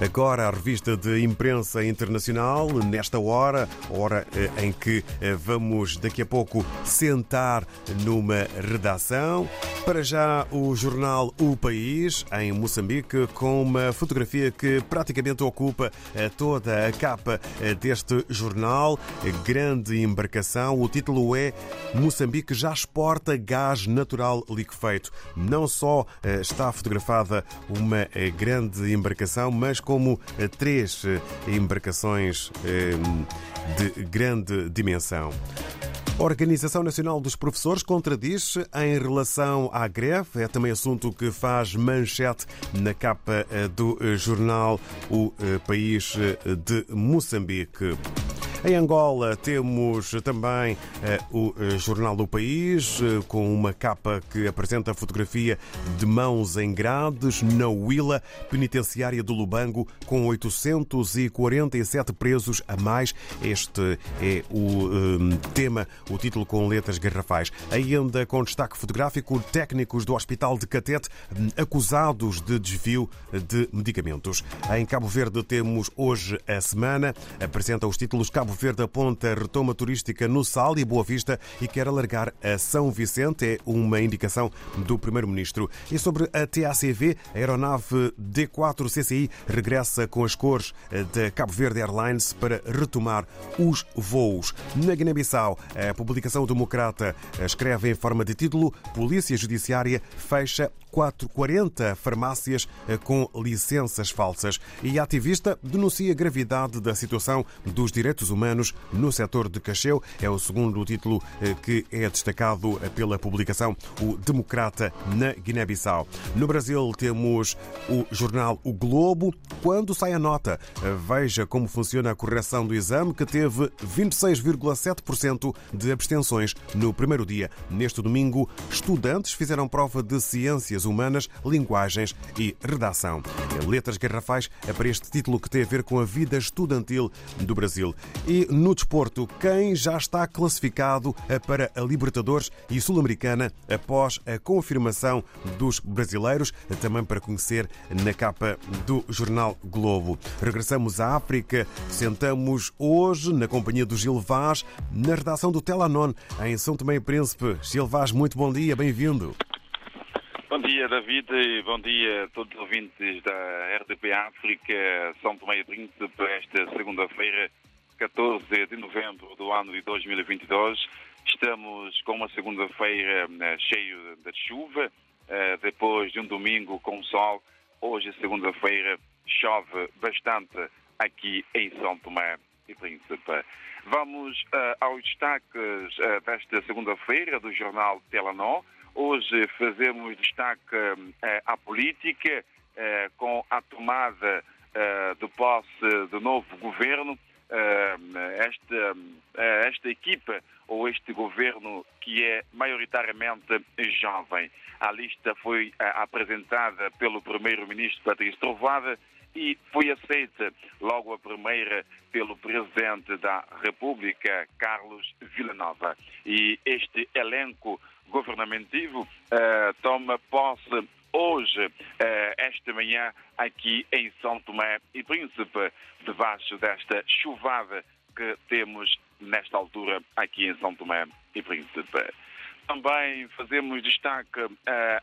Agora a revista de imprensa internacional, nesta hora, hora eh, em que eh, vamos daqui a pouco sentar numa redação. Para já o jornal O País, em Moçambique, com uma fotografia que praticamente ocupa eh, toda a capa deste jornal. Grande embarcação. O título é Moçambique já exporta gás natural liquefeito. Não só está fotografada uma grande embarcação, mas como eh, três eh, embarcações eh, de grande dimensão. A Organização Nacional dos Professores contradiz em relação à greve. É também assunto que faz manchete na capa do jornal O País de Moçambique. Em Angola temos também eh, o eh, Jornal do País, eh, com uma capa que apresenta a fotografia de mãos em grades na Huila, penitenciária do Lubango, com 847 presos a mais. Este é o tema, o título com letras garrafais. Ainda com destaque fotográfico, técnicos do Hospital de Catete acusados de desvio de medicamentos. Em Cabo Verde temos hoje a semana, apresenta os títulos Cabo Cabo Verde aponta retoma turística no Sal e Boa Vista e quer alargar a São Vicente. É uma indicação do Primeiro-Ministro. E sobre a TACV, a aeronave D4 CCI regressa com as cores da Cabo Verde Airlines para retomar os voos. Na Guiné-Bissau, a publicação democrata escreve em forma de título Polícia Judiciária fecha 40 farmácias eh, com licenças falsas. E a ativista denuncia a gravidade da situação dos direitos humanos no setor de Cacheu. É o segundo título eh, que é destacado eh, pela publicação O Democrata na Guiné-Bissau. No Brasil temos o jornal O Globo. Quando sai a nota, veja como funciona a correção do exame, que teve 26,7% de abstenções no primeiro dia. Neste domingo, estudantes fizeram prova de ciências Ciências Humanas, Linguagens e Redação. Letras Garrafais é para este título que tem a ver com a vida estudantil do Brasil. E no desporto, quem já está classificado para a Libertadores e Sul-Americana após a confirmação dos brasileiros, também para conhecer na capa do jornal Globo. Regressamos à África, sentamos hoje na companhia do Gil Vaz, na redação do Telanon, em São Tomé e Príncipe. Gil Vaz, muito bom dia, bem-vindo. Bom dia, David, e bom dia a todos os ouvintes da RDP África, São Tomé e Príncipe, esta segunda-feira, 14 de novembro do ano de 2022. Estamos com uma segunda-feira eh, cheia de chuva, eh, depois de um domingo com sol. Hoje, segunda-feira, chove bastante aqui em São Tomé e Príncipe. Vamos uh, aos destaques uh, desta segunda-feira do jornal Telenor. Hoje fazemos destaque eh, à política, com a tomada de posse do novo governo. Esta, esta equipa ou este governo que é maioritariamente jovem. A lista foi apresentada pelo primeiro-ministro Patrício Trovada e foi aceita logo a primeira pelo presidente da República, Carlos Villanova. E este elenco governamentivo uh, toma posse hoje, uh, esta manhã, aqui em São Tomé e Príncipe, debaixo desta chuvada que temos nesta altura aqui em São Tomé e Príncipe. Também fazemos destaque uh,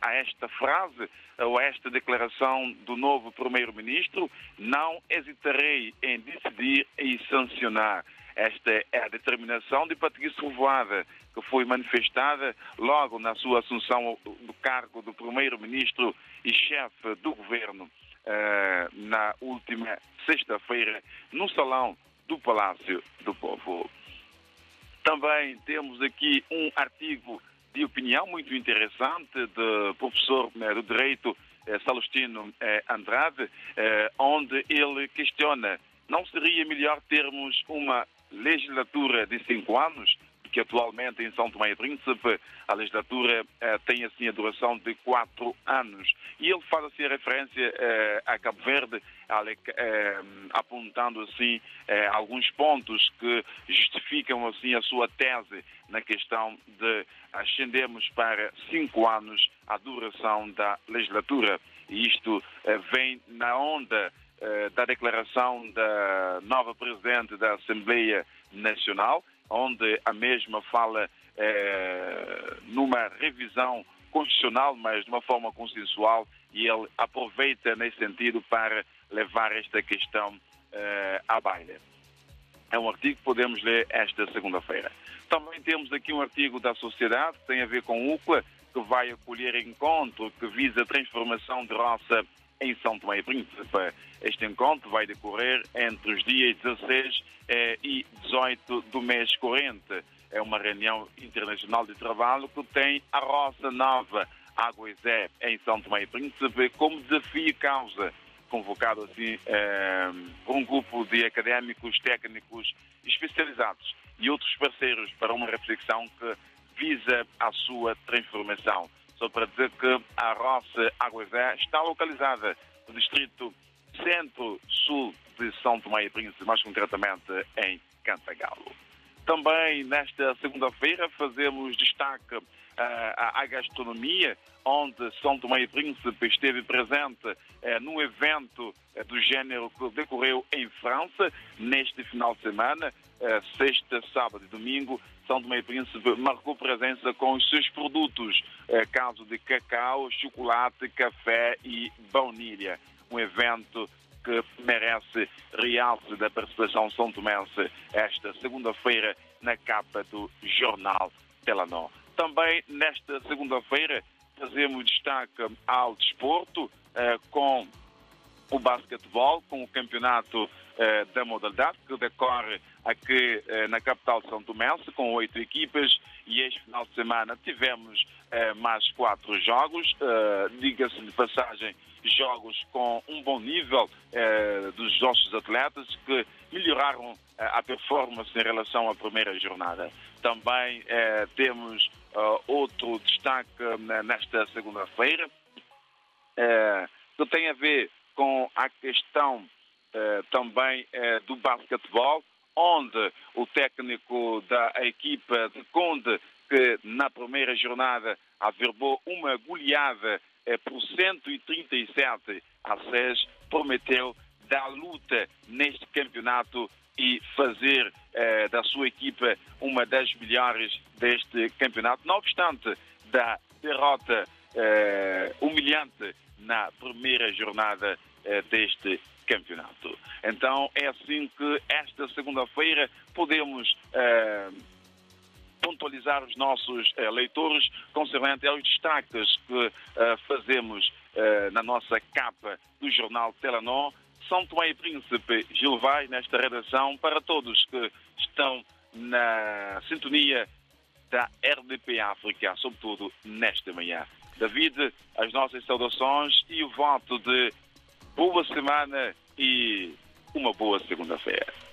a esta frase, ou a esta declaração do novo Primeiro-Ministro: não hesitarei em decidir e sancionar. Esta é a determinação de Patrício Rovada, que foi manifestada logo na sua assunção do cargo do primeiro-ministro e chefe do governo eh, na última sexta-feira no salão do Palácio do Povo. Também temos aqui um artigo de opinião muito interessante do professor né, do Direito eh, Salustino eh, Andrade, onde ele questiona não seria melhor termos uma legislatura de cinco anos, que atualmente em São Tomé e Príncipe a legislatura eh, tem assim a duração de quatro anos. E ele faz assim a referência eh, a Cabo Verde, eh, apontando assim alguns pontos que justificam assim a sua tese na questão de ascendermos para cinco anos a duração da legislatura. E isto vem na onda da declaração da nova presidente da Assembleia Nacional, onde a mesma fala eh, numa revisão constitucional, mas de uma forma consensual, e ele aproveita nesse sentido para levar esta questão eh, à baila. É um artigo que podemos ler esta segunda-feira. Também temos aqui um artigo da Sociedade que tem a ver com UCLA, que vai acolher encontro que visa a transformação de roça em São Tomé e Príncipe. Este encontro vai decorrer entre os dias 16 eh, e 18 do mês corrente. É uma reunião internacional de trabalho que tem a Roça Nova Água Zé em São Tomé e Príncipe como desafio causa convocado assim eh, um grupo de académicos, técnicos especializados e outros parceiros para uma reflexão que visa a sua transformação. Só para dizer que a Roça Aguazé está localizada no distrito centro-sul de São Tomé e Príncipe, mais concretamente em Cantagalo. Também nesta segunda-feira fazemos destaque à gastronomia, onde São Tomé e Príncipe esteve presente uh, num evento uh, do género que decorreu em França neste final de semana, sexta, sábado e domingo. São Tomé e Príncipe marcou presença com os seus produtos, caso de cacau, chocolate, café e baunilha. Um evento que merece realce da participação são tomense esta segunda-feira na capa do jornal Telanó. Também nesta segunda-feira fazemos destaque ao desporto eh, com o basquetebol, com o campeonato eh, da modalidade que decorre aqui eh, na capital de São Tomé, com oito equipas. E este final de semana tivemos mais quatro jogos, diga-se de passagem, jogos com um bom nível eh, dos nossos atletas que melhoraram eh, a performance em relação à primeira jornada. Também eh, temos outro destaque nesta segunda-feira que tem a ver com a questão também do basquetebol, onde o técnico da equipa de Conde, que na primeira jornada averbou uma goleada por 137 a 6, prometeu dar luta neste campeonato e fazer eh, da sua equipa uma das melhores deste campeonato, não obstante da derrota eh, humilhante na primeira jornada deste campeonato. Então é assim que esta segunda-feira podemos pontualizar os nossos uh, leitores concernente aos destaques que uh, fazemos uh, na nossa capa do jornal Telenor. São Tomé e Príncipe Gil Vai, nesta redação, para todos que estão na sintonia da RDP África, sobretudo nesta manhã. David, as nossas saudações e o voto de boa semana e uma boa segunda-feira.